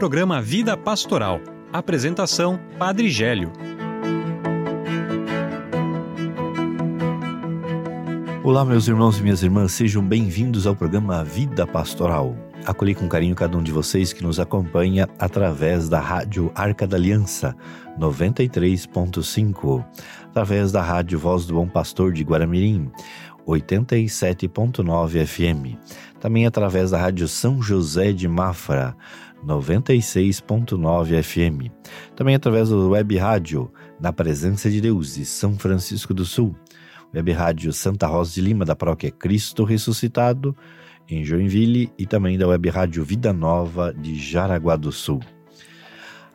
programa Vida Pastoral. Apresentação: Padre Gélio. Olá, meus irmãos e minhas irmãs, sejam bem-vindos ao programa Vida Pastoral. Acolhi com carinho cada um de vocês que nos acompanha através da rádio Arca da Aliança 93.5, através da rádio Voz do Bom Pastor de Guaramirim 87.9 FM, também através da rádio São José de Mafra 96.9 FM, também através do web rádio Na Presença de Deus de São Francisco do Sul, web rádio Santa Rosa de Lima da paróquia Cristo Ressuscitado em Joinville e também da web rádio Vida Nova de Jaraguá do Sul.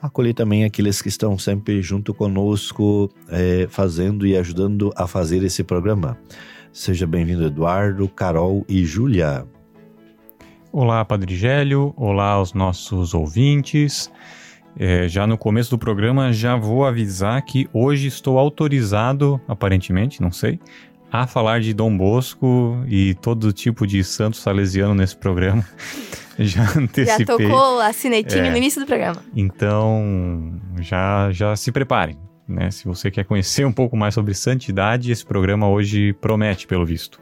Acolher também aqueles que estão sempre junto conosco, é, fazendo e ajudando a fazer esse programa. Seja bem-vindo, Eduardo, Carol e Júlia. Olá, Padre Gélio. Olá aos nossos ouvintes. É, já no começo do programa, já vou avisar que hoje estou autorizado, aparentemente, não sei, a falar de Dom Bosco e todo tipo de santo salesiano nesse programa. já antecipei. Já tocou a sinetinha é, no início do programa. Então, já, já se preparem. Né? Se você quer conhecer um pouco mais sobre santidade, esse programa hoje promete, pelo visto.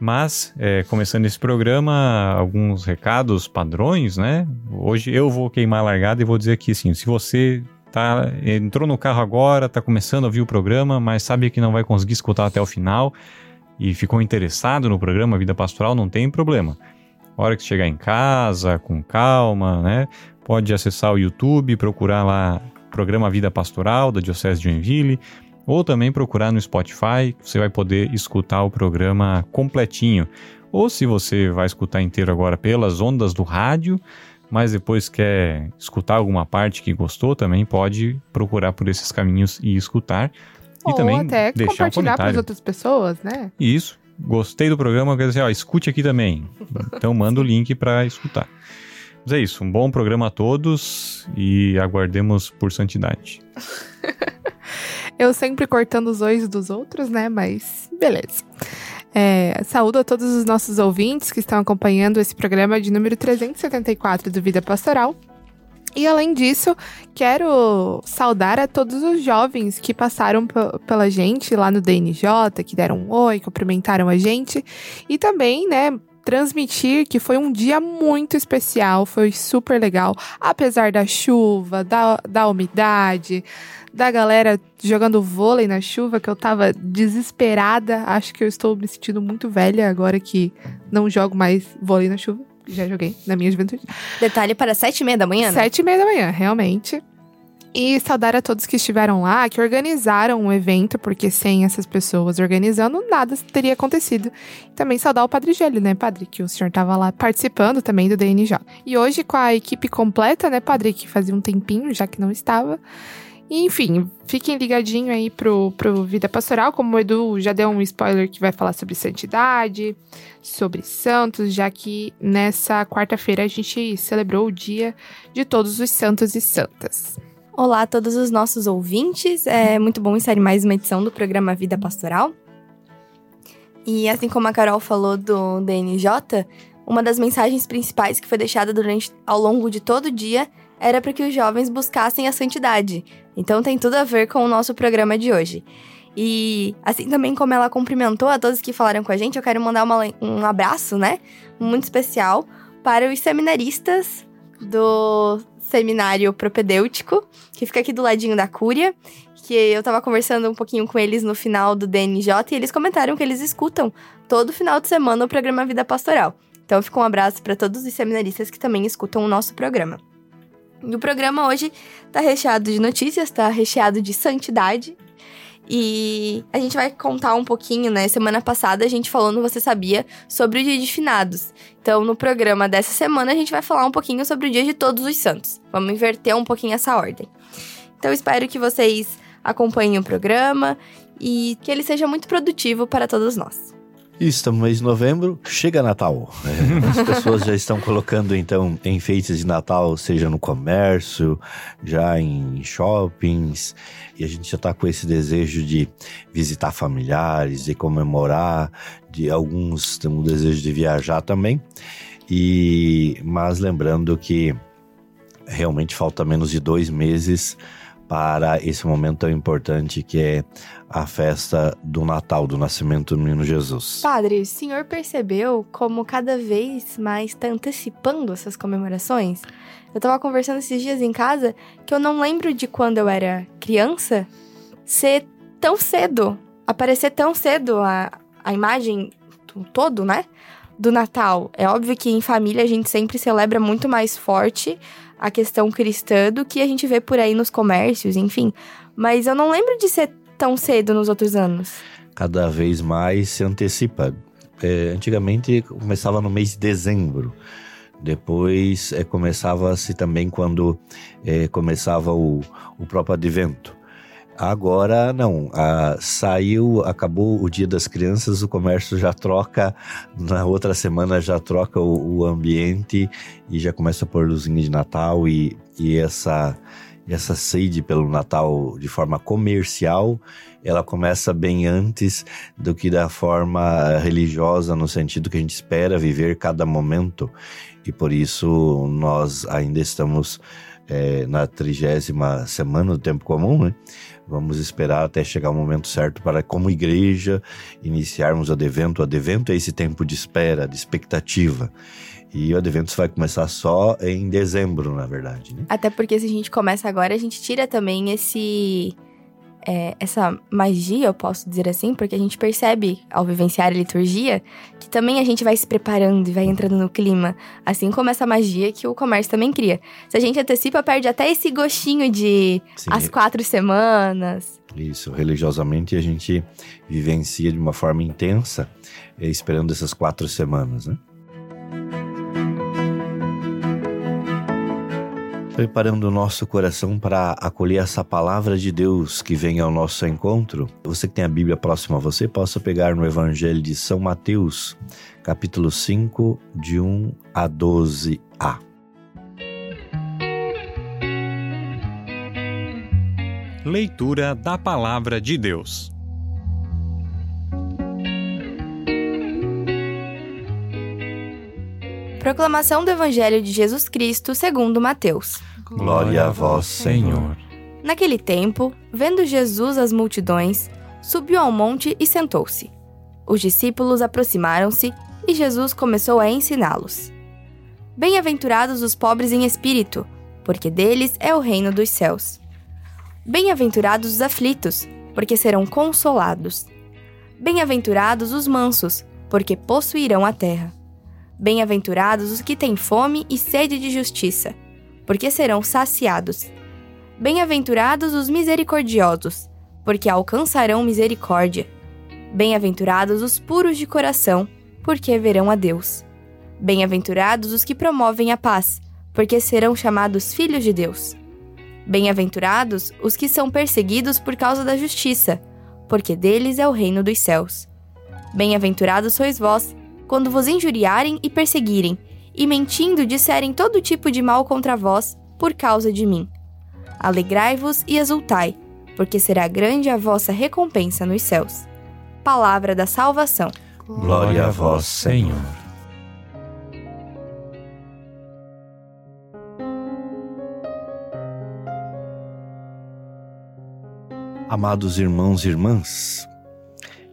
Mas, é, começando esse programa, alguns recados padrões, né? Hoje eu vou queimar a largada e vou dizer que, assim, se você tá, entrou no carro agora, está começando a ouvir o programa, mas sabe que não vai conseguir escutar até o final e ficou interessado no programa Vida Pastoral, não tem problema. A hora que chegar em casa, com calma, né? Pode acessar o YouTube, procurar lá programa Vida Pastoral da Diocese de Joinville, ou também procurar no Spotify, você vai poder escutar o programa completinho. Ou se você vai escutar inteiro agora pelas ondas do rádio, mas depois quer escutar alguma parte que gostou, também pode procurar por esses caminhos e escutar. Ou e também até deixar compartilhar um para as outras pessoas, né? Isso. Gostei do programa, quer dizer, ó, escute aqui também. Então manda o link para escutar. Mas é isso, um bom programa a todos e aguardemos por santidade. Eu sempre cortando os olhos dos outros, né? Mas beleza. É, saúdo a todos os nossos ouvintes que estão acompanhando esse programa de número 374 do Vida Pastoral. E além disso, quero saudar a todos os jovens que passaram pela gente lá no DNJ, que deram um oi, cumprimentaram a gente. E também, né, transmitir que foi um dia muito especial, foi super legal, apesar da chuva, da, da umidade, da galera jogando vôlei na chuva, que eu tava desesperada. Acho que eu estou me sentindo muito velha agora que não jogo mais vôlei na chuva. Já joguei na minha juventude. Detalhe para sete e meia da manhã, né? Sete e meia da manhã, realmente. E saudar a todos que estiveram lá, que organizaram o evento, porque sem essas pessoas organizando, nada teria acontecido. E também saudar o Padre Gélio, né, Padre? Que o senhor estava lá participando também do DNJ. E hoje, com a equipe completa, né, Padre? Que fazia um tempinho já que não estava. E, enfim, fiquem ligadinho aí pro, pro Vida Pastoral, como o Edu já deu um spoiler que vai falar sobre santidade, sobre santos, já que nessa quarta-feira a gente celebrou o dia de todos os santos e santas. Olá a todos os nossos ouvintes, é muito bom estar em mais uma edição do programa Vida Pastoral. E assim como a Carol falou do DNJ, uma das mensagens principais que foi deixada durante ao longo de todo o dia era para que os jovens buscassem a santidade. Então tem tudo a ver com o nosso programa de hoje. E assim também como ela cumprimentou a todos que falaram com a gente, eu quero mandar uma, um abraço, né, muito especial para os seminaristas do seminário propedêutico, que fica aqui do ladinho da Cúria, que eu tava conversando um pouquinho com eles no final do DNJ e eles comentaram que eles escutam todo final de semana o programa Vida Pastoral. Então fica um abraço para todos os seminaristas que também escutam o nosso programa. E o programa hoje tá recheado de notícias, tá recheado de santidade, e a gente vai contar um pouquinho, né? Semana passada a gente falou no Você Sabia sobre o Dia de Finados. Então, no programa dessa semana, a gente vai falar um pouquinho sobre o Dia de Todos os Santos. Vamos inverter um pouquinho essa ordem. Então, espero que vocês acompanhem o programa e que ele seja muito produtivo para todos nós. Estamos no mês de novembro, chega Natal. É, as pessoas já estão colocando então enfeites de Natal, seja no comércio, já em shoppings, e a gente já está com esse desejo de visitar familiares, de comemorar, de alguns têm um desejo de viajar também. E mas lembrando que realmente falta menos de dois meses para esse momento tão importante que é a festa do Natal, do nascimento do menino Jesus. Padre, o senhor percebeu como cada vez mais está antecipando essas comemorações? Eu tava conversando esses dias em casa que eu não lembro de quando eu era criança ser tão cedo, aparecer tão cedo a, a imagem todo, né? Do Natal. É óbvio que em família a gente sempre celebra muito mais forte a questão cristã do que a gente vê por aí nos comércios, enfim. Mas eu não lembro de ser tão cedo nos outros anos. Cada vez mais se antecipa. É, antigamente começava no mês de dezembro. Depois é, começava-se também quando é, começava o, o próprio advento. Agora não, ah, saiu, acabou o Dia das Crianças, o comércio já troca, na outra semana já troca o, o ambiente e já começa a pôr luzinha de Natal e, e essa essa sede pelo Natal de forma comercial, ela começa bem antes do que da forma religiosa, no sentido que a gente espera viver cada momento. E por isso nós ainda estamos é, na trigésima semana do tempo comum, né? Vamos esperar até chegar o momento certo para, como igreja, iniciarmos o advento. O advento é esse tempo de espera, de expectativa. E o advento vai começar só em dezembro, na verdade. Né? Até porque se a gente começa agora, a gente tira também esse é, essa magia, eu posso dizer assim, porque a gente percebe ao vivenciar a liturgia que também a gente vai se preparando e vai entrando no clima, assim como essa magia que o comércio também cria. Se a gente antecipa, perde até esse gostinho de Sim. as quatro semanas. Isso, religiosamente a gente vivencia de uma forma intensa, é, esperando essas quatro semanas, né? Preparando o nosso coração para acolher essa palavra de Deus que vem ao nosso encontro, você que tem a Bíblia próxima a você, possa pegar no Evangelho de São Mateus, capítulo 5, de 1 a 12a. Leitura da Palavra de Deus. Proclamação do Evangelho de Jesus Cristo segundo Mateus. Glória a vós, Senhor. Naquele tempo, vendo Jesus as multidões, subiu ao monte e sentou-se. Os discípulos aproximaram-se e Jesus começou a ensiná-los. Bem-aventurados os pobres em espírito, porque deles é o reino dos céus. Bem-aventurados os aflitos, porque serão consolados. Bem-aventurados os mansos, porque possuirão a terra. Bem-aventurados os que têm fome e sede de justiça, porque serão saciados. Bem-aventurados os misericordiosos, porque alcançarão misericórdia. Bem-aventurados os puros de coração, porque verão a Deus. Bem-aventurados os que promovem a paz, porque serão chamados filhos de Deus. Bem-aventurados os que são perseguidos por causa da justiça, porque deles é o reino dos céus. Bem-aventurados sois vós, quando vos injuriarem e perseguirem, e mentindo disserem todo tipo de mal contra vós por causa de mim. Alegrai-vos e exultai, porque será grande a vossa recompensa nos céus. Palavra da salvação. Glória a vós, Senhor. Amados irmãos e irmãs,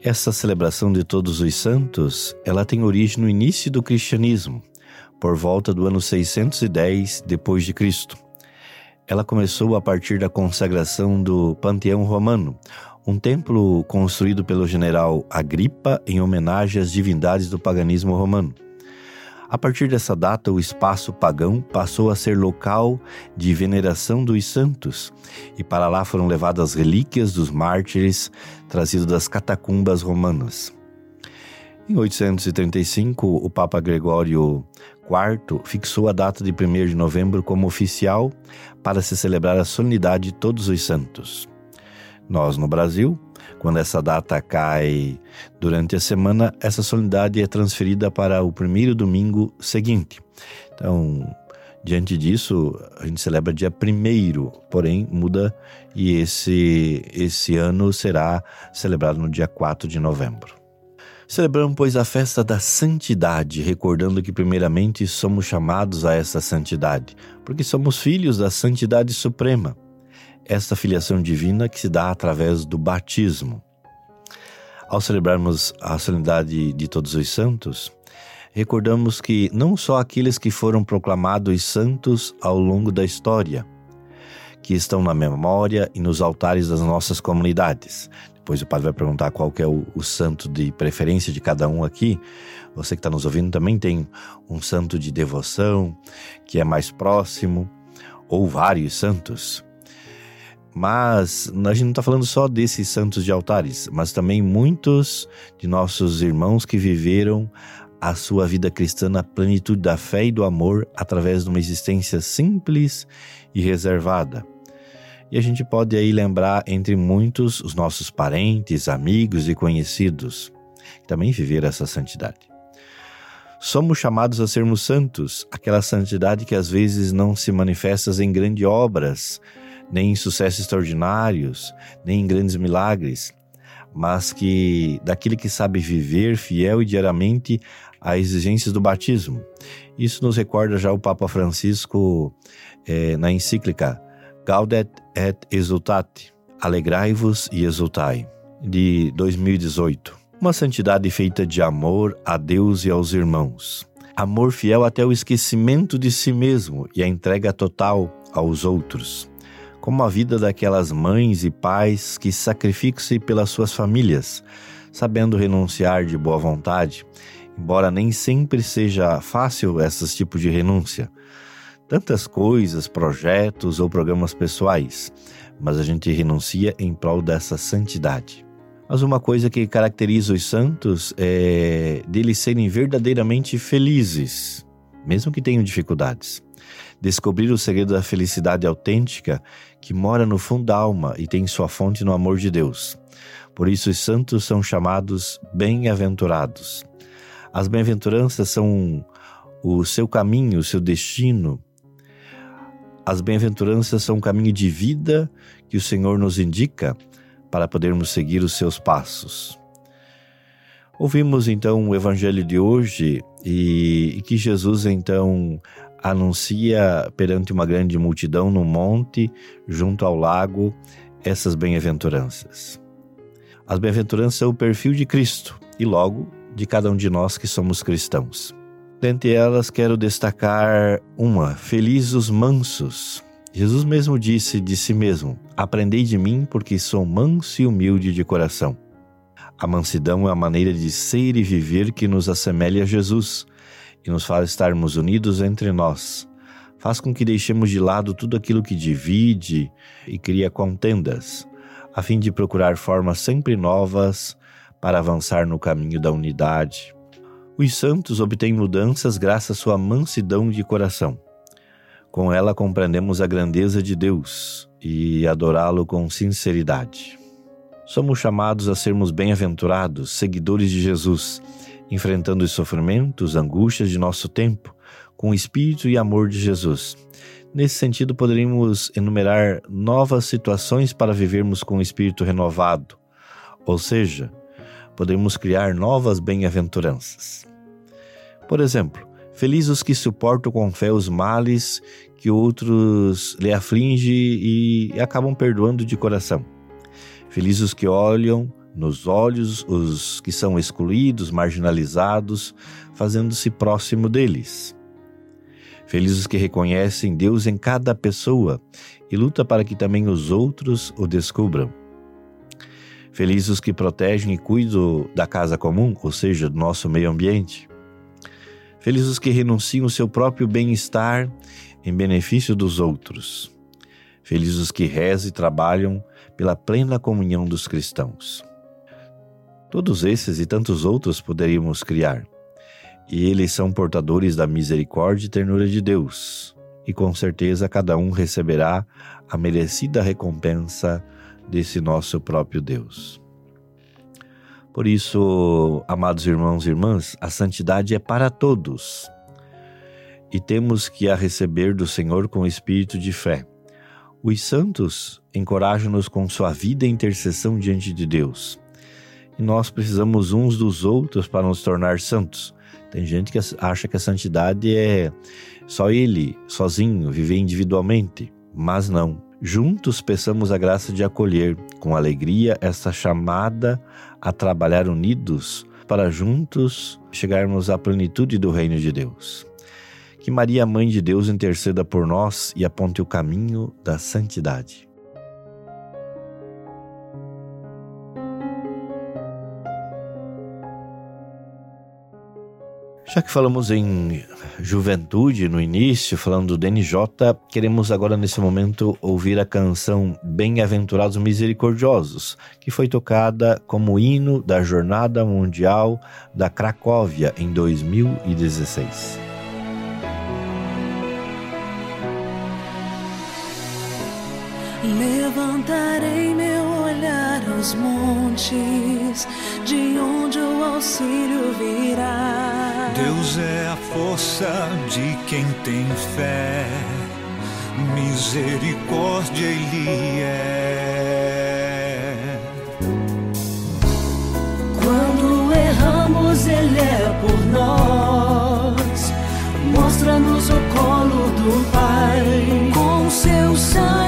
essa celebração de todos os santos, ela tem origem no início do cristianismo, por volta do ano 610 depois de Cristo. Ela começou a partir da consagração do Panteão Romano, um templo construído pelo general Agripa em homenagem às divindades do paganismo romano. A partir dessa data, o espaço pagão passou a ser local de veneração dos santos, e para lá foram levadas relíquias dos mártires trazidos das catacumbas romanas. Em 835, o Papa Gregório IV fixou a data de 1 de novembro como oficial para se celebrar a solenidade de todos os santos. Nós, no Brasil, quando essa data cai durante a semana, essa solenidade é transferida para o primeiro domingo seguinte. Então, diante disso, a gente celebra dia primeiro, porém muda e esse, esse ano será celebrado no dia 4 de novembro. Celebramos, pois, a festa da santidade, recordando que, primeiramente, somos chamados a essa santidade, porque somos filhos da santidade suprema. Esta filiação divina que se dá através do batismo. Ao celebrarmos a solenidade de Todos os Santos, recordamos que não só aqueles que foram proclamados santos ao longo da história, que estão na memória e nos altares das nossas comunidades. Depois o padre vai perguntar qual é o, o santo de preferência de cada um aqui. Você que está nos ouvindo também tem um santo de devoção que é mais próximo, ou vários santos. Mas a gente não está falando só desses santos de altares, mas também muitos de nossos irmãos que viveram a sua vida cristã na plenitude da fé e do amor através de uma existência simples e reservada. E a gente pode aí lembrar entre muitos os nossos parentes, amigos e conhecidos que também viveram essa santidade. Somos chamados a sermos santos, aquela santidade que às vezes não se manifesta em grandes obras, nem em sucessos extraordinários, nem em grandes milagres, mas que daquele que sabe viver fiel e diariamente às exigências do batismo. Isso nos recorda já o Papa Francisco é, na encíclica Gaudet et Exultate, Alegrai-vos e Exultai, de 2018. Uma santidade feita de amor a Deus e aos irmãos. Amor fiel até o esquecimento de si mesmo e a entrega total aos outros como a vida daquelas mães e pais que sacrificam-se pelas suas famílias, sabendo renunciar de boa vontade, embora nem sempre seja fácil esses tipos de renúncia. Tantas coisas, projetos ou programas pessoais, mas a gente renuncia em prol dessa santidade. Mas uma coisa que caracteriza os santos é deles serem verdadeiramente felizes, mesmo que tenham dificuldades. Descobrir o segredo da felicidade autêntica que mora no fundo da alma e tem sua fonte no amor de Deus. Por isso, os santos são chamados bem-aventurados. As bem-aventuranças são o seu caminho, o seu destino. As bem-aventuranças são um caminho de vida que o Senhor nos indica para podermos seguir os seus passos. Ouvimos então o evangelho de hoje e, e que Jesus então anuncia perante uma grande multidão no monte, junto ao lago, essas bem-aventuranças. As bem-aventuranças são o perfil de Cristo e, logo, de cada um de nós que somos cristãos. Dentre elas, quero destacar uma: Felizes os mansos. Jesus mesmo disse de si mesmo: Aprendei de mim, porque sou manso e humilde de coração. A mansidão é a maneira de ser e viver que nos assemelha a Jesus que nos faz estarmos unidos entre nós. Faz com que deixemos de lado tudo aquilo que divide e cria contendas, a fim de procurar formas sempre novas para avançar no caminho da unidade. Os santos obtêm mudanças graças à sua mansidão de coração. Com ela compreendemos a grandeza de Deus e adorá-lo com sinceridade. Somos chamados a sermos bem-aventurados, seguidores de Jesus enfrentando os sofrimentos, angústias de nosso tempo, com o espírito e amor de Jesus. Nesse sentido, poderíamos enumerar novas situações para vivermos com o espírito renovado, ou seja, podemos criar novas bem-aventuranças. Por exemplo, felizes os que suportam com fé os males que outros lhe afligem e acabam perdoando de coração. Felizes os que olham nos olhos os que são excluídos, marginalizados, fazendo-se próximo deles. Felizes os que reconhecem Deus em cada pessoa e luta para que também os outros o descubram. Felizes os que protegem e cuidam da casa comum, ou seja, do nosso meio ambiente. Felizes os que renunciam o seu próprio bem-estar em benefício dos outros. Felizes os que rezam e trabalham pela plena comunhão dos cristãos. Todos esses e tantos outros poderíamos criar. E eles são portadores da misericórdia e ternura de Deus, e com certeza cada um receberá a merecida recompensa desse nosso próprio Deus. Por isso, amados irmãos e irmãs, a santidade é para todos e temos que a receber do Senhor com espírito de fé. Os santos encorajam-nos com sua vida e intercessão diante de Deus e nós precisamos uns dos outros para nos tornar santos. Tem gente que acha que a santidade é só ele, sozinho, viver individualmente, mas não. Juntos peçamos a graça de acolher com alegria essa chamada a trabalhar unidos para juntos chegarmos à plenitude do reino de Deus. Que Maria, Mãe de Deus, interceda por nós e aponte o caminho da santidade. Já que falamos em juventude no início, falando do DNJ, queremos agora nesse momento ouvir a canção Bem-aventurados misericordiosos, que foi tocada como hino da Jornada Mundial da Cracóvia em 2016. Levantarei meu olhar aos montes, de onde o auxílio virá. Deus é a força de quem tem fé, misericórdia Ele é. Quando erramos, Ele é por nós, mostra-nos o colo do Pai, com seu sangue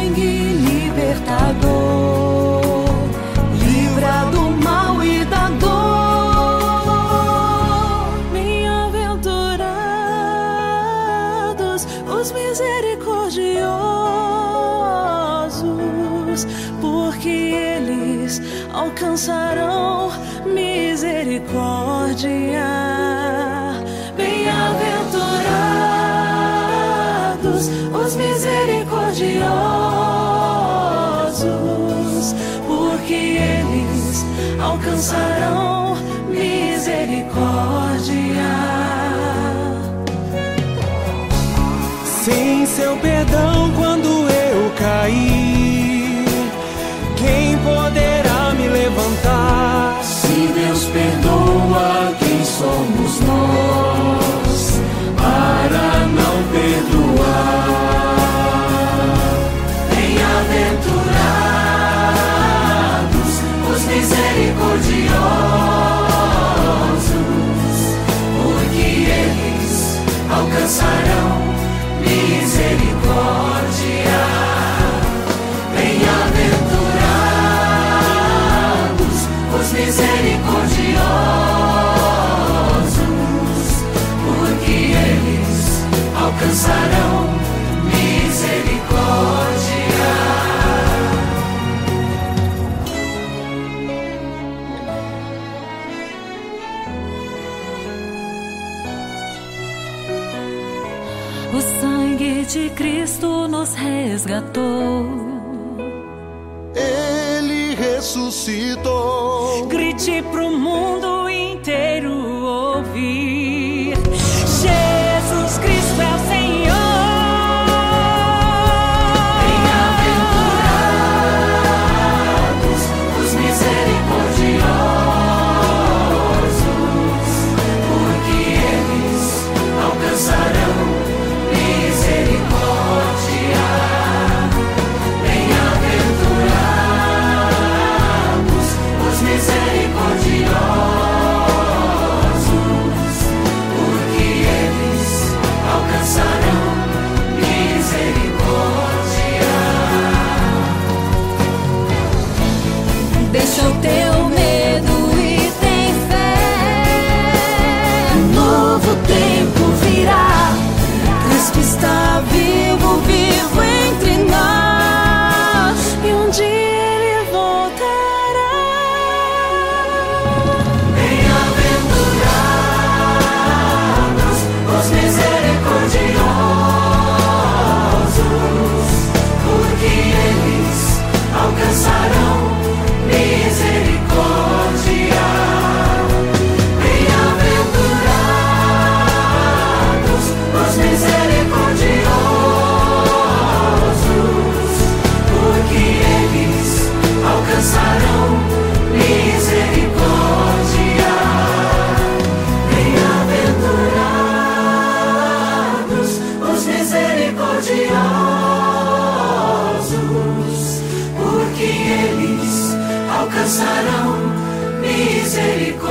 alcançarão misericórdia. Bem-aventurados os misericordiosos, porque eles alcançarão misericórdia. Perdoa, quem somos nós so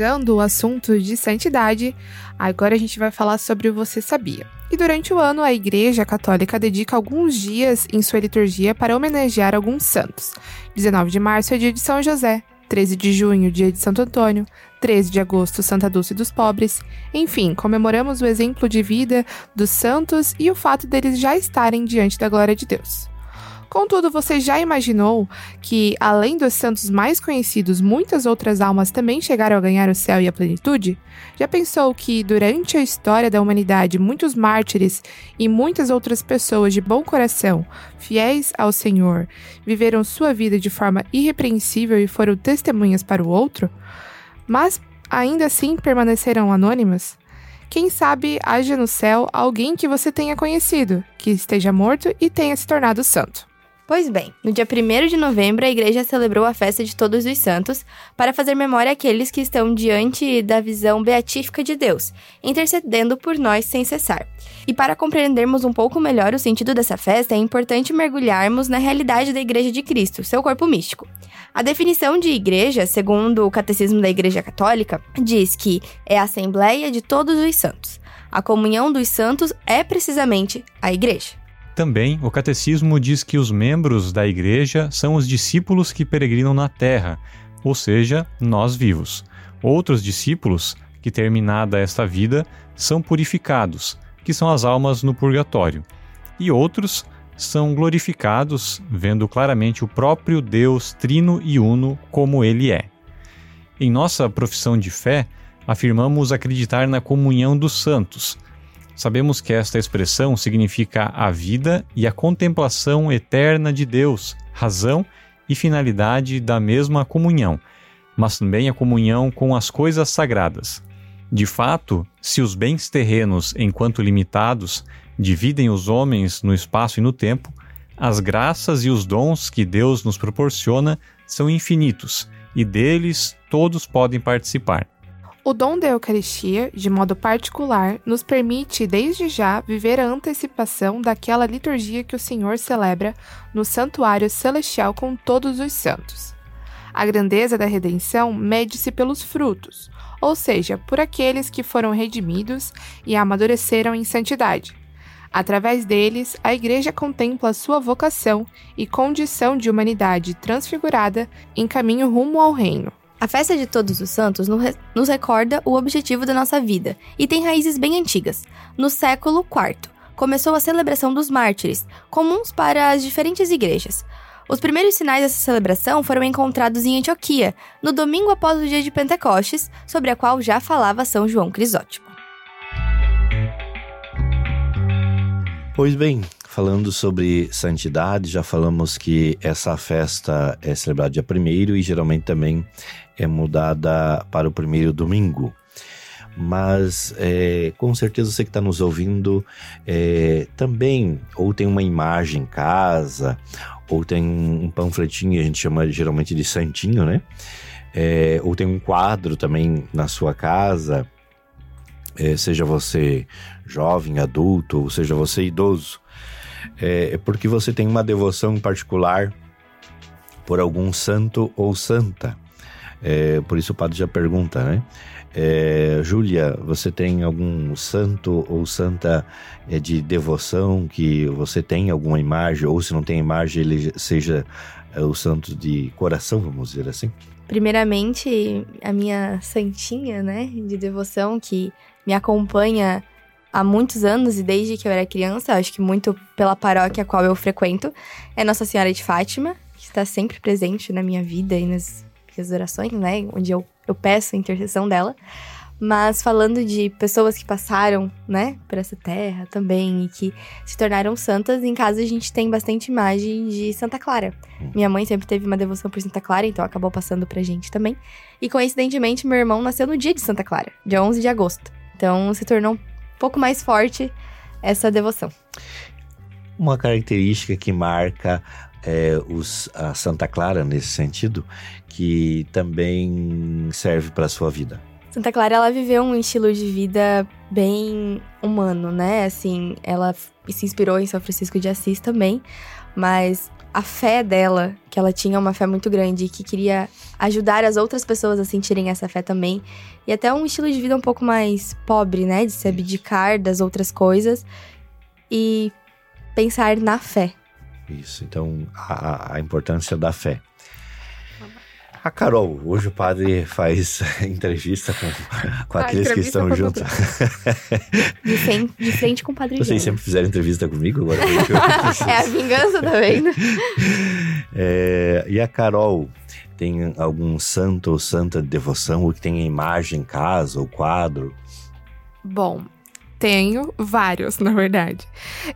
Emendando o assunto de santidade, agora a gente vai falar sobre Você Sabia. E durante o ano, a Igreja Católica dedica alguns dias em sua liturgia para homenagear alguns santos. 19 de março é dia de São José, 13 de junho, dia de Santo Antônio, 13 de agosto, Santa Dulce dos Pobres. Enfim, comemoramos o exemplo de vida dos santos e o fato deles já estarem diante da glória de Deus. Contudo, você já imaginou que, além dos santos mais conhecidos, muitas outras almas também chegaram a ganhar o céu e a plenitude? Já pensou que, durante a história da humanidade, muitos mártires e muitas outras pessoas de bom coração, fiéis ao Senhor, viveram sua vida de forma irrepreensível e foram testemunhas para o outro? Mas ainda assim permaneceram anônimas? Quem sabe haja no céu alguém que você tenha conhecido, que esteja morto e tenha se tornado santo. Pois bem, no dia 1 de novembro, a igreja celebrou a festa de Todos os Santos para fazer memória àqueles que estão diante da visão beatífica de Deus, intercedendo por nós sem cessar. E para compreendermos um pouco melhor o sentido dessa festa, é importante mergulharmos na realidade da Igreja de Cristo, seu corpo místico. A definição de igreja, segundo o Catecismo da Igreja Católica, diz que é a assembleia de todos os santos. A comunhão dos santos é precisamente a igreja. Também, o catecismo diz que os membros da igreja são os discípulos que peregrinam na terra, ou seja, nós vivos. Outros discípulos, que terminada esta vida, são purificados, que são as almas no purgatório. E outros são glorificados, vendo claramente o próprio Deus trino e uno como ele é. Em nossa profissão de fé, afirmamos acreditar na comunhão dos santos Sabemos que esta expressão significa a vida e a contemplação eterna de Deus, razão e finalidade da mesma comunhão, mas também a comunhão com as coisas sagradas. De fato, se os bens terrenos, enquanto limitados, dividem os homens no espaço e no tempo, as graças e os dons que Deus nos proporciona são infinitos e deles todos podem participar. O dom da Eucaristia, de modo particular, nos permite, desde já, viver a antecipação daquela liturgia que o Senhor celebra no santuário celestial com todos os santos. A grandeza da redenção mede-se pelos frutos, ou seja, por aqueles que foram redimidos e amadureceram em santidade. Através deles, a Igreja contempla sua vocação e condição de humanidade transfigurada em caminho rumo ao reino. A festa de Todos os Santos nos recorda o objetivo da nossa vida e tem raízes bem antigas. No século IV, começou a celebração dos mártires, comuns para as diferentes igrejas. Os primeiros sinais dessa celebração foram encontrados em Antioquia, no domingo após o dia de Pentecostes, sobre a qual já falava São João Crisótimo. Pois bem, falando sobre santidade, já falamos que essa festa é celebrada dia 1 e geralmente também é mudada para o primeiro domingo. Mas é, com certeza você que está nos ouvindo é, também ou tem uma imagem em casa, ou tem um panfletinho, a gente chama geralmente de santinho, né? É, ou tem um quadro também na sua casa, é, seja você jovem, adulto, ou seja você idoso, é, é porque você tem uma devoção em particular por algum santo ou santa. É, por isso o padre já pergunta, né? É, Júlia, você tem algum santo ou santa é, de devoção que você tem alguma imagem, ou se não tem imagem, ele seja é, o santo de coração, vamos dizer assim? Primeiramente, a minha santinha, né, de devoção que me acompanha há muitos anos e desde que eu era criança, acho que muito pela paróquia a qual eu frequento, é Nossa Senhora de Fátima, que está sempre presente na minha vida e nas as orações, né? Onde eu, eu peço a intercessão dela. Mas falando de pessoas que passaram, né, por essa terra também e que se tornaram santas, em casa a gente tem bastante imagem de Santa Clara. Minha mãe sempre teve uma devoção por Santa Clara, então acabou passando pra gente também. E coincidentemente, meu irmão nasceu no dia de Santa Clara, dia 11 de agosto. Então se tornou pouco mais forte essa devoção. Uma característica que marca é, os, a Santa Clara nesse sentido que também serve para a sua vida? Santa Clara, ela viveu um estilo de vida bem humano, né? Assim, ela se inspirou em São Francisco de Assis também, mas a fé dela, que ela tinha uma fé muito grande e que queria ajudar as outras pessoas a sentirem essa fé também. E até um estilo de vida um pouco mais pobre, né? De se abdicar das outras coisas e pensar na fé. Isso, então a, a importância da fé. A Carol, hoje o padre faz entrevista com, com Ah, aqueles que estão juntos. De frente, de frente com o Padre Vocês sempre fizeram entrevista comigo agora? É a vingança, tá vendo? É, e a Carol tem algum santo ou santa de devoção, ou que tem imagem em casa ou quadro? Bom, tenho vários, na verdade.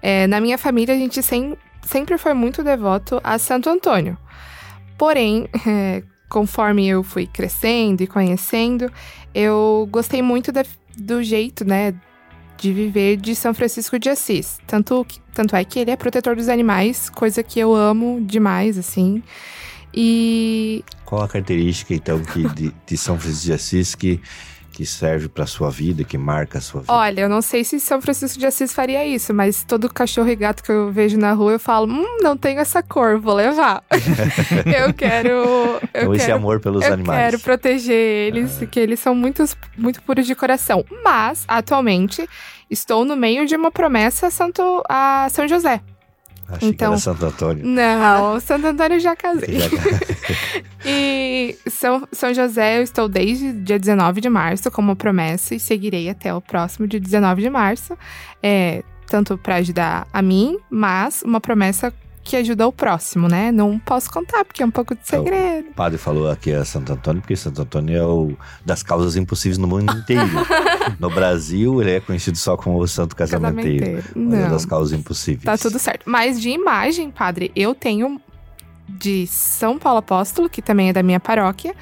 É, na minha família, a gente sem- sempre foi muito devoto a Santo Antônio. Porém, é, conforme eu fui crescendo e conhecendo, eu gostei muito do jeito, né, de viver de São Francisco de Assis. Tanto, tanto é que ele é protetor dos animais, coisa que eu amo demais, assim. E Qual a característica, então, que de, de São Francisco de Assis que, que serve para sua vida, que marca a sua vida? Olha, eu não sei se São Francisco de Assis faria isso, mas todo cachorro e gato que eu vejo na rua, eu falo, hum, não tenho essa cor, vou levar. eu quero. Eu então, esse quero, amor pelos eu animais. quero proteger eles, que eles são muitos, muito puros de coração. Mas, atualmente, estou no meio de uma promessa a, Santo, a São José. Achei que então- era Santo Antônio. Não, Santo Antônio eu já casei. Já- E São, São José, eu estou desde dia 19 de março como promessa e seguirei até o próximo dia 19 de março. É, tanto para ajudar a mim, mas uma promessa que ajuda o próximo, né? Não posso contar, porque é um pouco de Então, segredo. O padre falou aqui é Santo Antônio, porque Santo Antônio é o das causas impossíveis no mundo inteiro. no Brasil, ele é conhecido só como o Santo Casamenteiro. Casamenteiro. Mas é Não. das causas impossíveis. Tá tudo certo. Mas de imagem, padre, eu tenho de São Paulo Apóstolo, que também é da minha paróquia.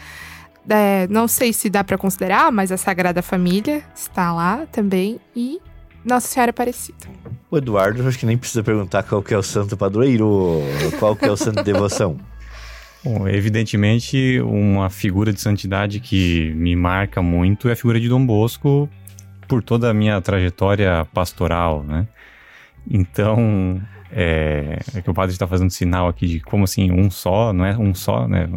É, não sei se dá pra considerar, mas a Sagrada Família está lá também. E Nossa Senhora Aparecida. O Eduardo, eu acho que nem precisa perguntar qual que é o santo padroeiro, qual que é o santo de devoção. Bom, evidentemente, uma figura de santidade que me marca muito é a figura de Dom Bosco por toda a minha trajetória pastoral, né? Então, é, é que o padre está fazendo sinal aqui de como assim, um só, não é um só, né?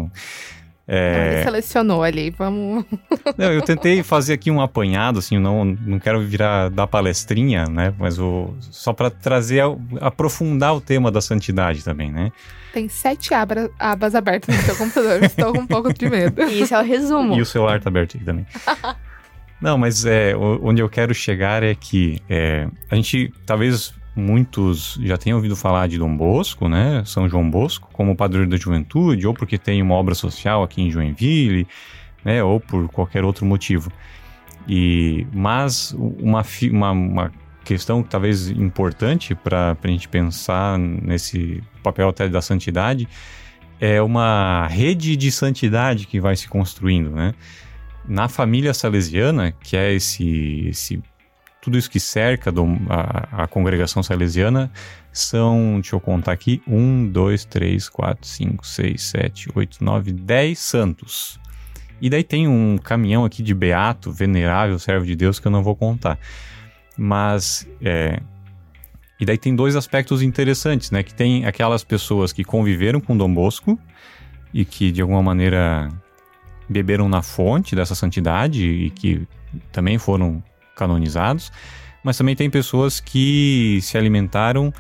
Não- Ele É, selecionou ali, vamos. não, eu tentei fazer aqui um apanhado, assim, não, não quero virar da palestrinha, né? Mas o, só para trazer, aprofundar o tema da santidade também, né? Tem sete abra- abas abertas no seu computador. Estou com um pouco de medo. Isso é o resumo. E o celular tá aberto aqui também. Não, mas é, onde eu quero chegar é que é, a gente, talvez muitos já tenham ouvido falar de Dom Bosco, né? São João Bosco, como padroeiro da juventude, ou porque tem uma obra social aqui em Joinville, né? Ou por qualquer outro motivo. E, mas uma, uma, uma questão talvez importante para a gente pensar nesse papel até da santidade é uma rede de santidade que vai se construindo, né? Na família salesiana, que é esse, esse tudo isso que cerca do- a, a congregação salesiana, são, deixa eu contar aqui, um, dois, três, quatro, cinco, seis, sete, oito, nove, dez santos. E daí tem um caminhão aqui de beato, venerável, servo de Deus, que eu não vou contar. Mas, é, e daí tem dois aspectos interessantes, né? Que tem aquelas pessoas que conviveram com Dom Bosco e que de alguma maneira beberam na fonte dessa santidade e que também foram canonizados, mas também tem pessoas que se alimentaram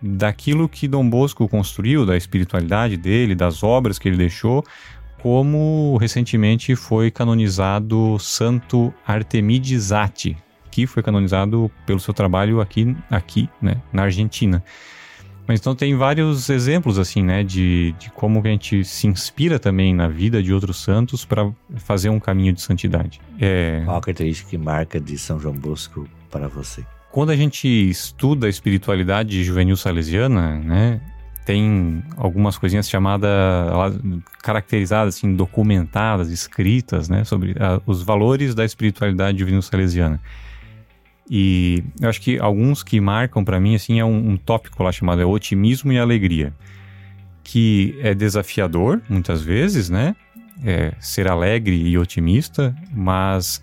daquilo que Dom Bosco construiu, da espiritualidade dele, das obras que ele deixou, como recentemente foi canonizado Santo Artemides Atti, que foi canonizado pelo seu trabalho aqui, aqui né, na Argentina. Mas então tem vários exemplos assim, né, de, de como a gente se inspira também na vida de outros santos para fazer um caminho de santidade. É, Qual a característica que marca de São João Bosco para você? quando a gente estuda a espiritualidade juvenil salesiana, né, tem algumas coisinhas chamadas, caracterizadas, assim, documentadas, escritas, né, sobre ah, os valores da espiritualidade juvenil salesiana. E eu acho que alguns que marcam para mim, assim, é um, um tópico lá chamado é otimismo e alegria, que é desafiador, muitas vezes, né, é, ser alegre e otimista, mas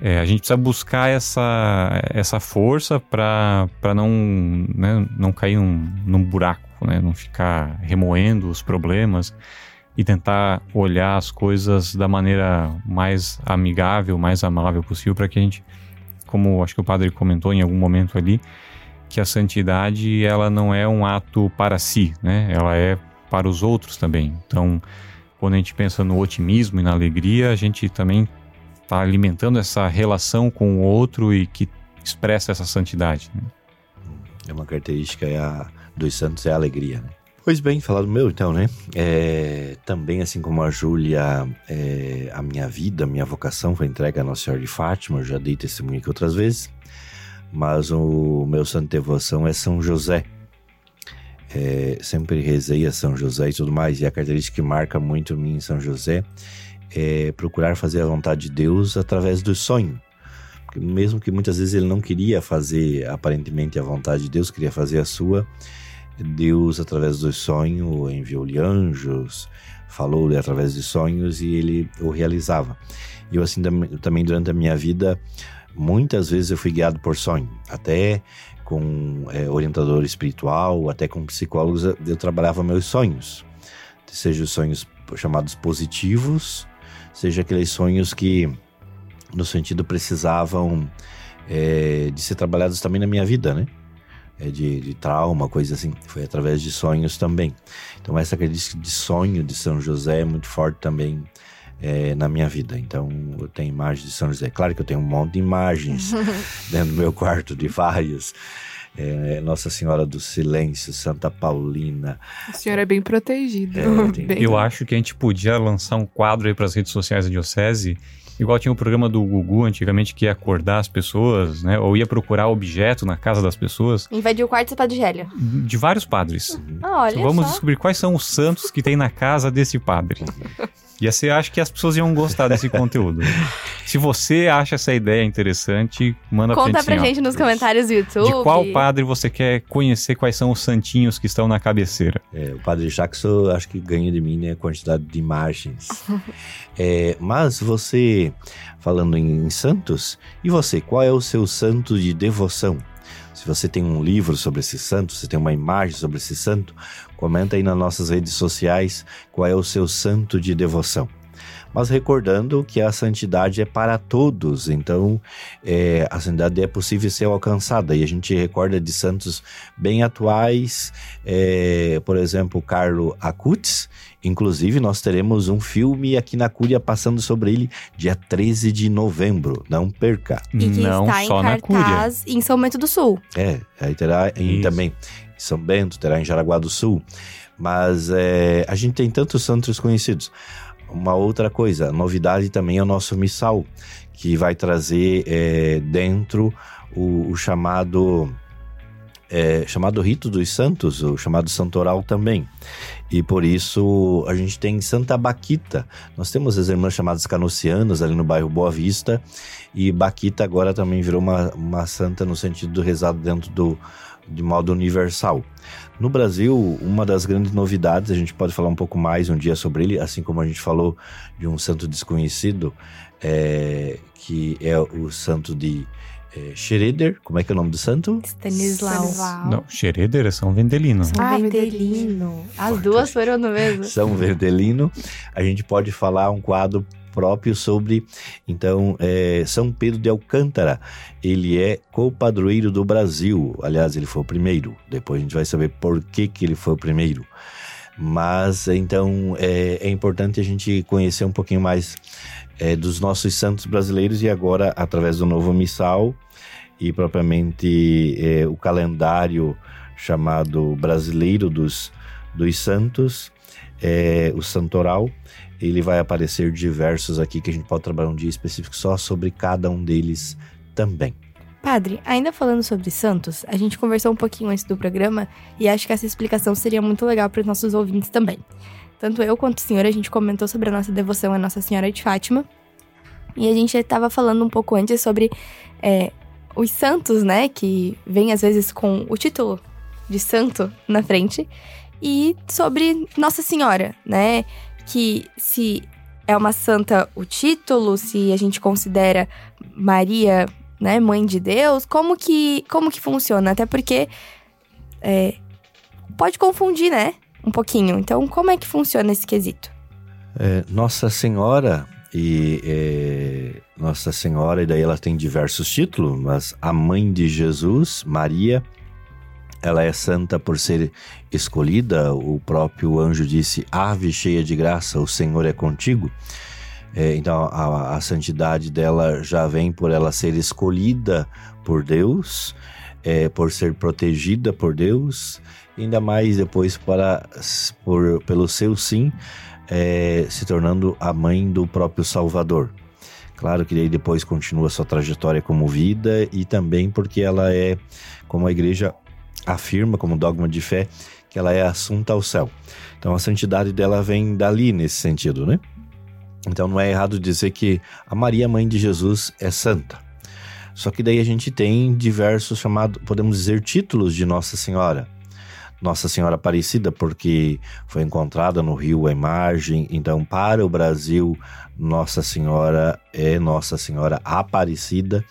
é, a gente precisa buscar essa, essa força para não, né, não cair num, num buraco né? Não ficar remoendo os problemas e tentar olhar as coisas da maneira mais amigável, mais amável possível para que a gente, como acho que o padre comentou em algum momento ali, que a santidade ela não é um ato para si, né? Ela é para os outros também. Então, quando a gente pensa no otimismo e na alegria, a gente também está alimentando essa relação com o outro e que expressa essa santidade. Né? É uma característica é a, dos santos é a alegria, né? Pois bem, falar do meu então, né? É, também, assim como a Júlia, é, a minha vida, a minha vocação foi entregue a Nossa Senhora de Fátima, eu já dei testemunho aqui outras vezes, mas o meu santo devoção é São José. É, sempre rezei a São José e tudo mais, e a característica que marca muito mim em São José é procurar fazer a vontade de Deus através do sonho. Mesmo que muitas vezes ele não queria fazer aparentemente a vontade de Deus, queria fazer a sua, Deus, através do sonho, enviou-lhe anjos, falou-lhe através de sonhos e ele o realizava. E eu, assim, também durante a minha vida, muitas vezes eu fui guiado por sonho, até com é, orientador espiritual, até com psicólogos, eu trabalhava meus sonhos, seja os sonhos chamados positivos, seja aqueles sonhos que, no sentido, precisavam é, de ser trabalhados também na minha vida, né? É, de, de, trauma, coisa assim. Foi através de sonhos também. Então, essa característica de sonho de São José é muito forte também é, na minha vida. Então, eu tenho imagens de São José. Claro que eu tenho um monte de imagens dentro do meu quarto, de vários. É, Nossa Senhora do Silêncio, Santa Paulina. A senhora é bem protegida. É, bem... Eu acho que a gente podia lançar um quadro aí para as redes sociais da Diocese Igual tinha o programa do Gugu antigamente que ia acordar as pessoas, né? Ou ia procurar objeto na casa das pessoas. Invadir o quarto do Padre Gélio. De vários padres. Ah, olha então, vamos só. descobrir quais são os santos que tem na casa desse padre. E você acha que as pessoas iam gostar desse conteúdo. Se você acha essa ideia interessante, manda Conta pra gente, pra assim, ó, gente nos comentários do YouTube. De qual padre você quer conhecer quais são os santinhos que estão na cabeceira? É, o padre Jackson, acho que ganha de mim né, a quantidade de imagens. é, mas você, falando em santos, e você, qual é o seu santo de devoção? Se você tem um livro sobre esse santo, se tem uma imagem sobre esse santo, comenta aí nas nossas redes sociais qual é o seu santo de devoção. Mas recordando que a santidade é para todos, então é, a santidade é possível ser alcançada. E a gente recorda de santos bem atuais, é, por exemplo, Carlo Acutis. Inclusive, nós teremos um filme aqui na Cúria passando sobre ele dia 13 de novembro. Não perca. E que Não está só em na Cúria. cartaz em São Bento do Sul. É, aí terá em, também em São Bento, terá em Jaraguá do Sul. Mas é, a gente tem tantos santos conhecidos. Uma outra coisa, novidade também é o nosso missal, que vai trazer é, dentro o, o chamado é, chamado Rito dos Santos, o chamado Santoral também. E por isso a gente tem Santa Baquita. Nós temos as irmãs chamadas Canocianas ali no bairro Boa Vista. E Baquita agora também virou uma, uma santa no sentido do rezado dentro do de modo universal. No Brasil, uma das grandes novidades, a gente pode falar um pouco mais um dia sobre ele, assim como a gente falou de um santo desconhecido, é, que é o santo de é, Schroeder. Como é que é o nome do santo? Stanislau. Não, Schroeder é São Vendelino. São Ah, Vendelino. As duas foram no mesmo. São Verdelino. A gente pode falar um quadro próprio sobre, então, é, São Pedro de Alcântara. Ele é co-padroeiro do Brasil. Aliás, ele foi o primeiro. Depois a gente vai saber por que, que ele foi o primeiro. Mas, então, é, é importante a gente conhecer um pouquinho mais é, dos nossos santos brasileiros e agora, através do novo missal e propriamente é, o calendário chamado brasileiro dos, dos santos, é, o santoral, ele vai aparecer diversos aqui que a gente pode trabalhar um dia específico só sobre cada um deles também. Padre, ainda falando sobre santos, a gente conversou um pouquinho antes do programa e acho que essa explicação seria muito legal para os nossos ouvintes também. Tanto eu quanto o senhor, a gente comentou sobre a nossa devoção a Nossa Senhora de Fátima. E a gente estava falando um pouco antes sobre é, os santos, né? Que vem às vezes com o título de santo na frente. E sobre Nossa Senhora, né? Que se é uma santa o título, se a gente considera Maria, né, mãe de Deus, como que, como que funciona? Até porque é, pode confundir, né? Um pouquinho. Então, como é que funciona esse quesito? É, Nossa Senhora e é, Nossa Senhora, e daí ela tem diversos títulos, mas a mãe de Jesus, Maria, ela é santa por ser escolhida. O próprio anjo disse: Ave cheia de graça, o Senhor é contigo. É, então a, a santidade dela já vem por ela ser escolhida por Deus, é, por ser protegida por Deus, ainda mais depois para por, pelo seu sim é, se tornando a mãe do próprio Salvador. Claro que aí depois continua sua trajetória como vida e também porque ela é, como a igreja afirma como dogma de fé, que ela é assunta ao céu. Então a santidade dela vem dali nesse sentido, né? Então não é errado dizer que a Maria, mãe de Jesus, é santa. Só que daí a gente tem diversos chamados, podemos dizer, títulos de Nossa Senhora. Nossa Senhora Aparecida, porque foi encontrada no rio a imagem. Então, para o Brasil, Nossa Senhora é Nossa Senhora Aparecida.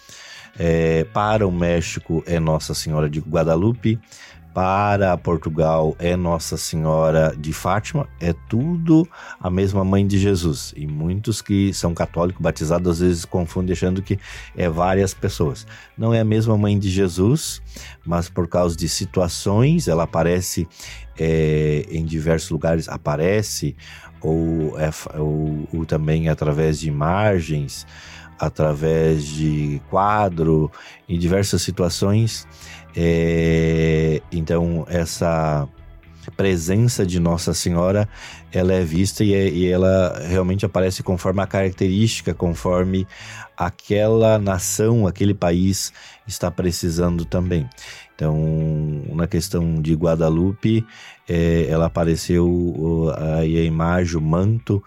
É, para o México é Nossa Senhora de Guadalupe. Para Portugal é Nossa Senhora de Fátima, é tudo a mesma mãe de Jesus. E muitos que são católicos batizados às vezes confundem achando que é várias pessoas. Não é a mesma mãe de Jesus, mas por causa de situações, ela aparece é, em diversos lugares, aparece, ou, é, ou, ou também através de imagens, através de quadro, em diversas situações. É, então, essa presença de Nossa Senhora, ela é vista e, é, e, ela realmente aparece conforme a característica, conforme aquela nação, aquele país está precisando também. Então, na questão de Guadalupe, é, ela apareceu aí a imagem, o manto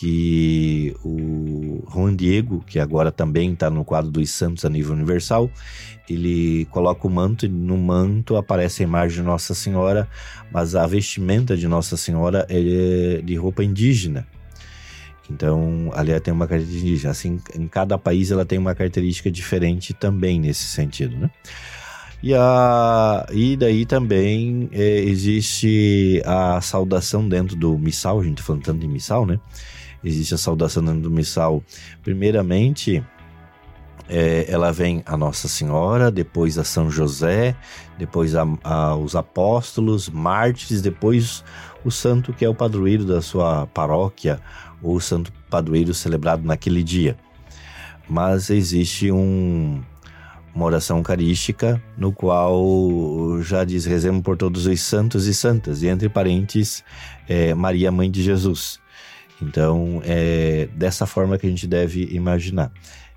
que o Juan Diego, que agora também está no quadro dos santos a nível universal, ele coloca o manto e no manto aparece a imagem de Nossa Senhora, mas a vestimenta de Nossa Senhora é de roupa indígena. Então, ali tem uma característica indígena. Assim, em cada país ela tem uma característica diferente também nesse sentido, né? E, a, e daí também é, existe a saudação dentro do missal, a gente tá falando tanto de missal, né? Existe a saudação do missal. Primeiramente, é, ela vem a Nossa Senhora, depois a São José, depois a, a, os apóstolos, mártires, depois o santo que é o padroeiro da sua paróquia, ou o santo padroeiro celebrado naquele dia. Mas existe um, uma oração eucarística no qual já diz rezemos por todos os santos e santas, e entre parênteses, é, Maria, Mãe de Jesus. Então, é dessa forma que a gente deve imaginar.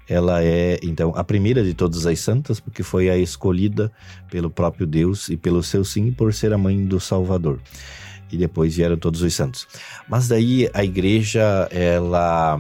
Ela é, então, a primeira de todas as santas, porque foi a escolhida pelo próprio Deus e pelo seu sim, por ser a mãe do Salvador. E depois vieram todos os santos. Mas daí a igreja, ela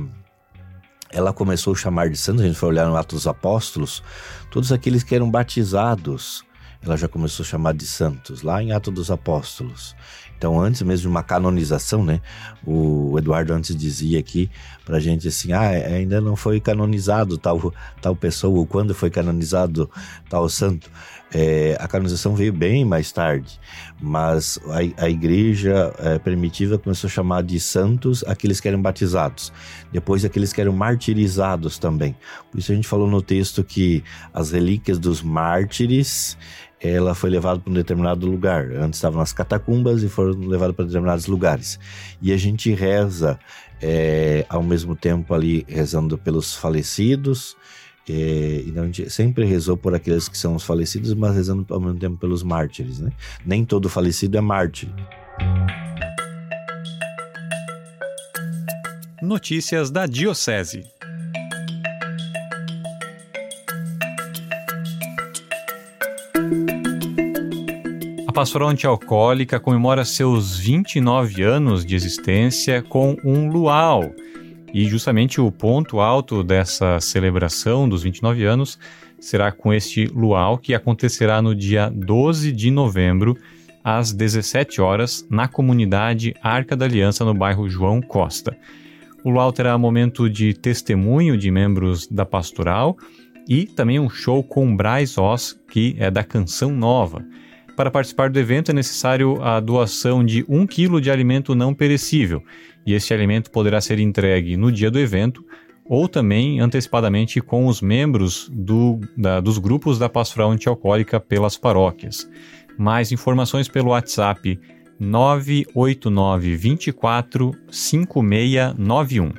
ela começou a chamar de santos, a gente foi olhar no Atos dos Apóstolos, todos aqueles que eram batizados, ela já começou a chamar de santos, lá em Atos dos Apóstolos. Então, antes mesmo de uma canonização, né? O Eduardo antes dizia aqui pra gente assim: ah, ainda não foi canonizado tal, tal pessoa, ou quando foi canonizado tal santo. É, a canonização veio bem mais tarde, mas a, a igreja é, primitiva começou a chamar de santos aqueles que eram batizados, depois aqueles que eram martirizados também. Por isso a gente falou no texto que as relíquias dos mártires ela foi levada para um determinado lugar. Antes estavam nas catacumbas e foram levadas para determinados lugares. E a gente reza é, ao mesmo tempo ali rezando pelos falecidos. É, então a gente sempre rezou por aqueles que são os falecidos, mas rezando ao mesmo tempo pelos mártires. Né? Nem todo falecido é mártir. Notícias da Diocese. A Pastoral Antialcoólica comemora seus 29 anos de existência com um luau. E justamente o ponto alto dessa celebração dos 29 anos será com este luau que acontecerá no dia 12 de novembro, às 17 horas, na comunidade Arca da Aliança, no bairro João Costa. O luau terá momento de testemunho de membros da pastoral e também um show com Braz Oz, que é da Canção Nova. para participar do evento é necessário a doação de um quilo de alimento não perecível, e este alimento poderá ser entregue no dia do evento ou também antecipadamente com os membros do, da, dos grupos da pastoral antialcoólica pelas paróquias. Mais informações pelo WhatsApp 989 24 5691.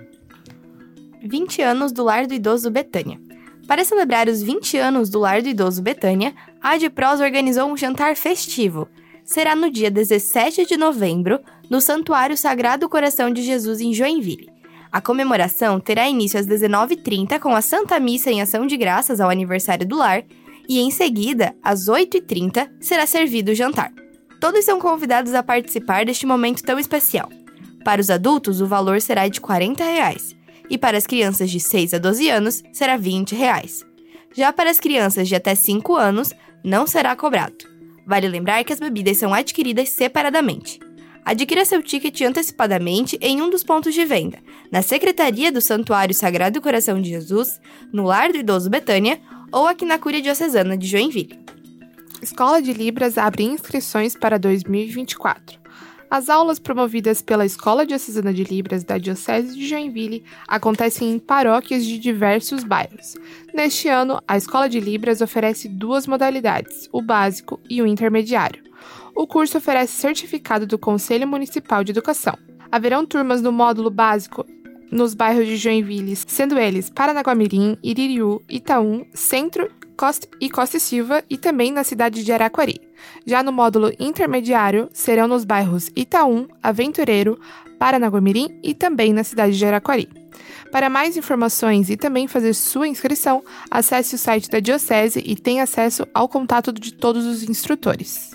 20 anos do Lar do Idoso Betânia. Para celebrar os 20 anos do Lar do Idoso Betânia, a Adpros organizou um jantar festivo. Será no dia 17 de novembro, no Santuário Sagrado Coração de Jesus em Joinville. A comemoração terá início às 19h30 com a Santa Missa em Ação de Graças ao aniversário do lar e, em seguida, às 8h30, será servido o jantar. Todos são convidados a participar deste momento tão especial. Para os adultos, o valor será de 40 reais, e para as crianças de 6 a 12 anos, será 20 reais. Já para as crianças de até 5 anos, não será cobrado. Vale lembrar que as bebidas são adquiridas separadamente. Adquira seu ticket antecipadamente em um dos pontos de venda, na Secretaria do Santuário Sagrado Coração de Jesus, no Lar do Idoso Betânia ou aqui na Cúria Diocesana de Joinville. Escola de Libras abre inscrições para 2024. As aulas promovidas pela Escola Diocesana de Libras da Diocese de Joinville acontecem em paróquias de diversos bairros. Neste ano, a Escola de Libras oferece duas modalidades, o básico e o intermediário. O curso oferece certificado do Conselho Municipal de Educação. Haverão turmas no módulo básico nos bairros de Joinville, sendo eles Paranaguamirim, Iririú, Itaú, Centro Costa e Costa Silva e também na cidade de Araquari. Já no módulo intermediário, serão nos bairros Itaú, Aventureiro, Paranaguamirim e também na cidade de Araquari. Para mais informações e também fazer sua inscrição, acesse o site da Diocese e tenha acesso ao contato de todos os instrutores.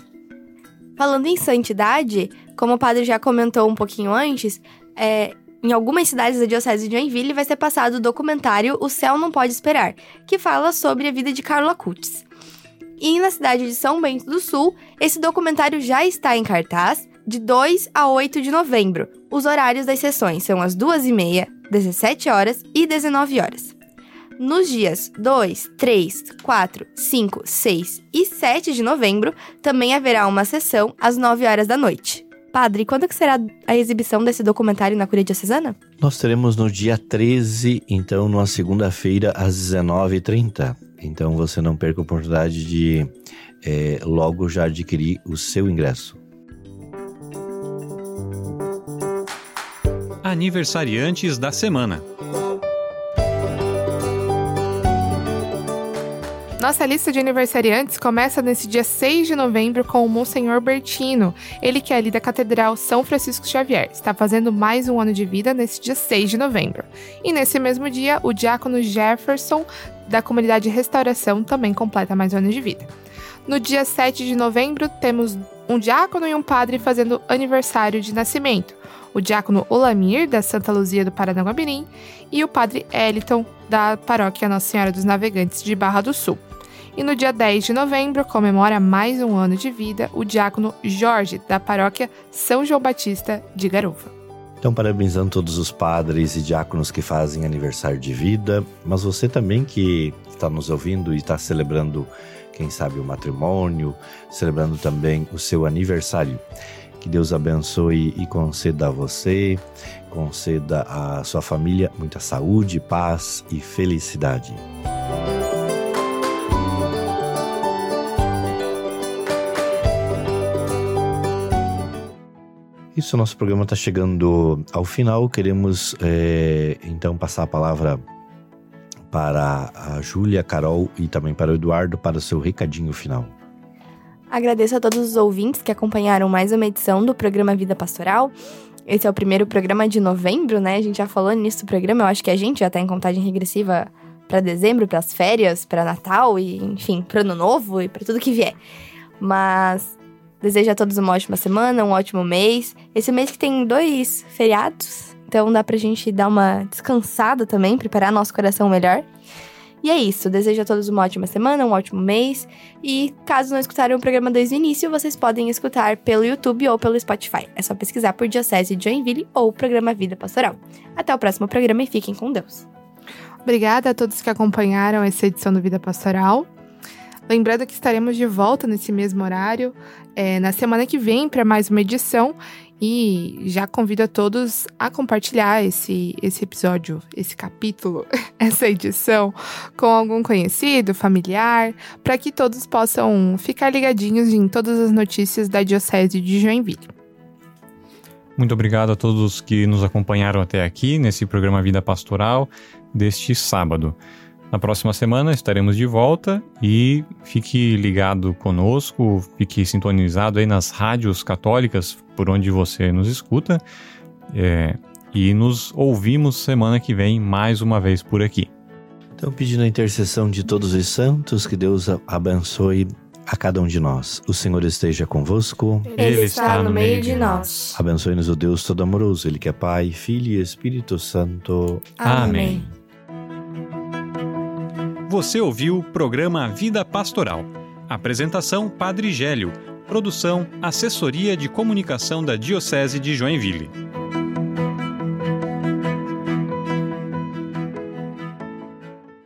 Falando em santidade, como o padre já comentou um pouquinho antes, é, em algumas cidades da Diocese de Joinville vai ser passado o documentário O Céu Não Pode Esperar, que fala sobre a vida de Carla Cutis. E na cidade de São Bento do Sul, esse documentário já está em cartaz de 2 a 8 de novembro. Os horários das sessões são as 2h30, 17 horas e 19 horas. Nos dias 2, 3, 4, 5, 6 e 7 de novembro, também haverá uma sessão às 9 horas da noite. Padre, quando que será a exibição desse documentário na Curia Diocesana? Nós teremos no dia 13, então, numa segunda-feira, às 19h30. Então você não perca a oportunidade de é, logo já adquirir o seu ingresso. Aniversariantes da semana. Nossa lista de aniversariantes começa nesse dia 6 de novembro com o Monsenhor Bertino, ele que é ali da Catedral São Francisco Xavier. Está fazendo mais um ano de vida nesse dia 6 de novembro. E nesse mesmo dia, o diácono Jefferson, da comunidade Restauração, também completa mais um ano de vida. No dia 7 de novembro, temos um diácono e um padre fazendo aniversário de nascimento. O diácono Olamir, da Santa Luzia do Paranaguamirim, e o padre Eliton, da paróquia Nossa Senhora dos Navegantes de Barra do Sul. E no dia 10 de novembro comemora mais um ano de vida o diácono Jorge, da paróquia São João Batista de Garuva. Então, parabenizando todos os padres e diáconos que fazem aniversário de vida, mas você também que está nos ouvindo e está celebrando, quem sabe, o matrimônio, celebrando também o seu aniversário. Que Deus abençoe e conceda a você, conceda à sua família muita saúde, paz e felicidade. Isso, nosso programa está chegando ao final. Queremos é, então passar a palavra para a Júlia, Carol e também para o Eduardo para o seu recadinho final. Agradeço a todos os ouvintes que acompanharam mais uma edição do programa Vida Pastoral. Esse é o primeiro programa de novembro, né? A gente já falou nisso do programa. Eu acho que a gente já está em contagem regressiva para dezembro, para as férias, para Natal e, enfim, para Ano Novo e para tudo que vier. Mas Desejo a todos uma ótima semana, um ótimo mês. Esse mês que tem dois feriados, então dá pra gente dar uma descansada também, preparar nosso coração melhor. E é isso, desejo a todos uma ótima semana, um ótimo mês. E caso não escutarem o programa desde o início, vocês podem escutar pelo YouTube ou pelo Spotify. É só pesquisar por Diocese Joinville ou Programa Vida Pastoral. Até o próximo programa e fiquem com Deus. Obrigada a todos que acompanharam essa edição do Vida Pastoral. Lembrando que estaremos de volta nesse mesmo horário é, na semana que vem para mais uma edição. E já convido a todos a compartilhar esse, esse episódio, esse capítulo, essa edição com algum conhecido, familiar, para que todos possam ficar ligadinhos em todas as notícias da Diocese de Joinville. Muito obrigado a todos que nos acompanharam até aqui nesse programa Vida Pastoral deste sábado. Na próxima semana estaremos de volta e fique ligado conosco, fique sintonizado aí nas rádios católicas por onde você nos escuta é, e nos ouvimos semana que vem mais uma vez por aqui. Então, pedindo a intercessão de todos os santos, que Deus abençoe a cada um de nós. O Senhor esteja convosco. Ele está no meio de nós. Abençoe-nos o Deus Todo-Amoroso, Ele que é Pai, Filho e Espírito Santo. Amém. Você ouviu o programa Vida Pastoral. Apresentação Padre Gélio. Produção Assessoria de Comunicação da Diocese de Joinville.